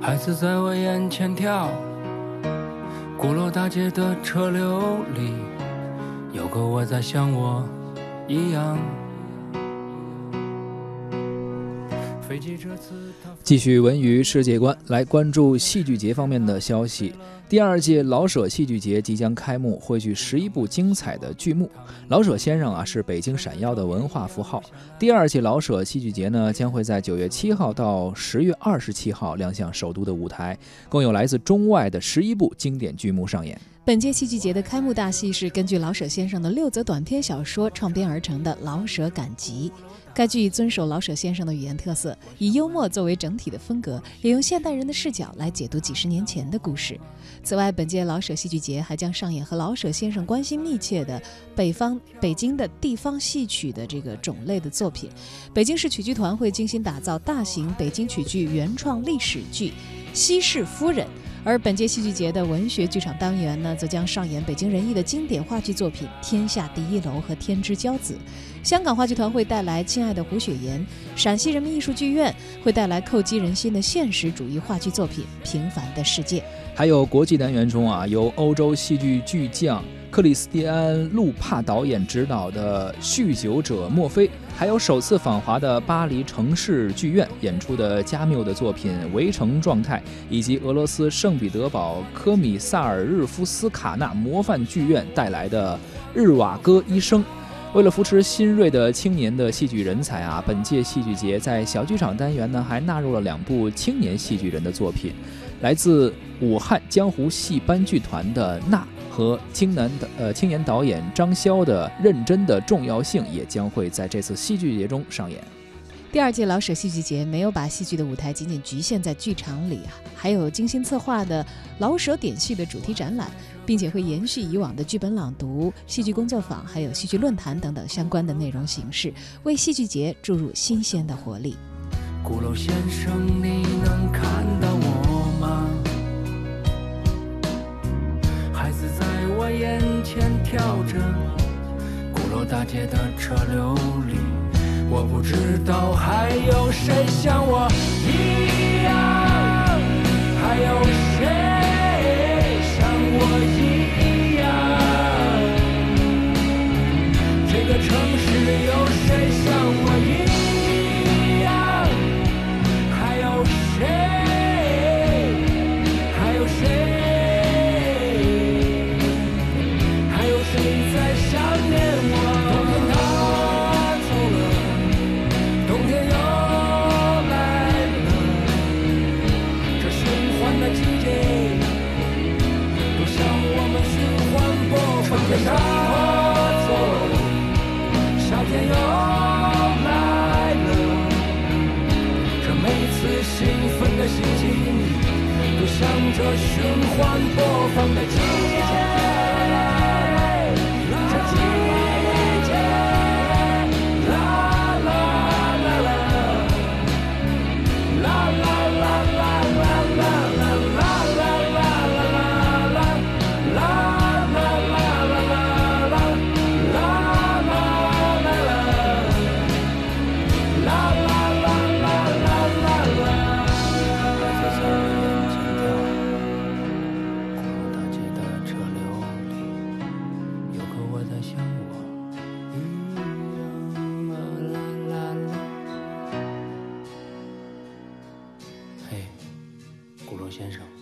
孩子在我眼前跳，鼓楼大街的车流里，有个我在像我一样。继续文娱世界观，来关注戏剧节方面的消息。第二届老舍戏剧节即将开幕，汇聚十一部精彩的剧目。老舍先生啊，是北京闪耀的文化符号。第二届老舍戏剧节呢，将会在九月七号到十月二十七号亮相首都的舞台，共有来自中外的十一部经典剧目上演。本届戏剧节的开幕大戏是根据老舍先生的六则短篇小说创编而成的《老舍赶集》。该剧遵守老舍先生的语言特色，以幽默作为整体的风格，也用现代人的视角来解读几十年前的故事。此外，本届老舍戏剧节还将上演和老舍先生关系密切的北方北京的地方戏曲的这个种类的作品。北京市曲剧团会精心打造大型北京曲剧原创历史剧《西市夫人》。而本届戏剧节的文学剧场单元呢，则将上演北京人艺的经典话剧作品《天下第一楼》和《天之骄子》；香港话剧团会带来《亲爱的胡雪岩》；陕西人民艺术剧院会带来叩击人心的现实主义话剧作品《平凡的世界》。还有国际单元中啊，由欧洲戏剧巨匠克里斯蒂安·路帕导演执导的《酗酒者墨菲》，还有首次访华的巴黎城市剧院演出的加缪的作品《围城状态》，以及俄罗斯圣彼得堡科米萨尔日夫斯卡纳模范剧院带来的《日瓦戈医生》。为了扶持新锐的青年的戏剧人才啊，本届戏剧节在小剧场单元呢，还纳入了两部青年戏剧人的作品。来自武汉江湖戏班剧团的《娜》和青男的呃青年导演张潇的《认真的重要性》也将会在这次戏剧节中上演。第二届老舍戏剧节没有把戏剧的舞台仅仅局限在剧场里啊，还有精心策划的老舍点戏的主题展览，并且会延续以往的剧本朗读、戏剧工作坊，还有戏剧论坛等等相关的内容形式，为戏剧节注入新鲜的活力。鼓楼先生，你能看街的车流里，我不知道还有谁像我一样，还有此兴奋的心情，就像这循环播放的季节。先生。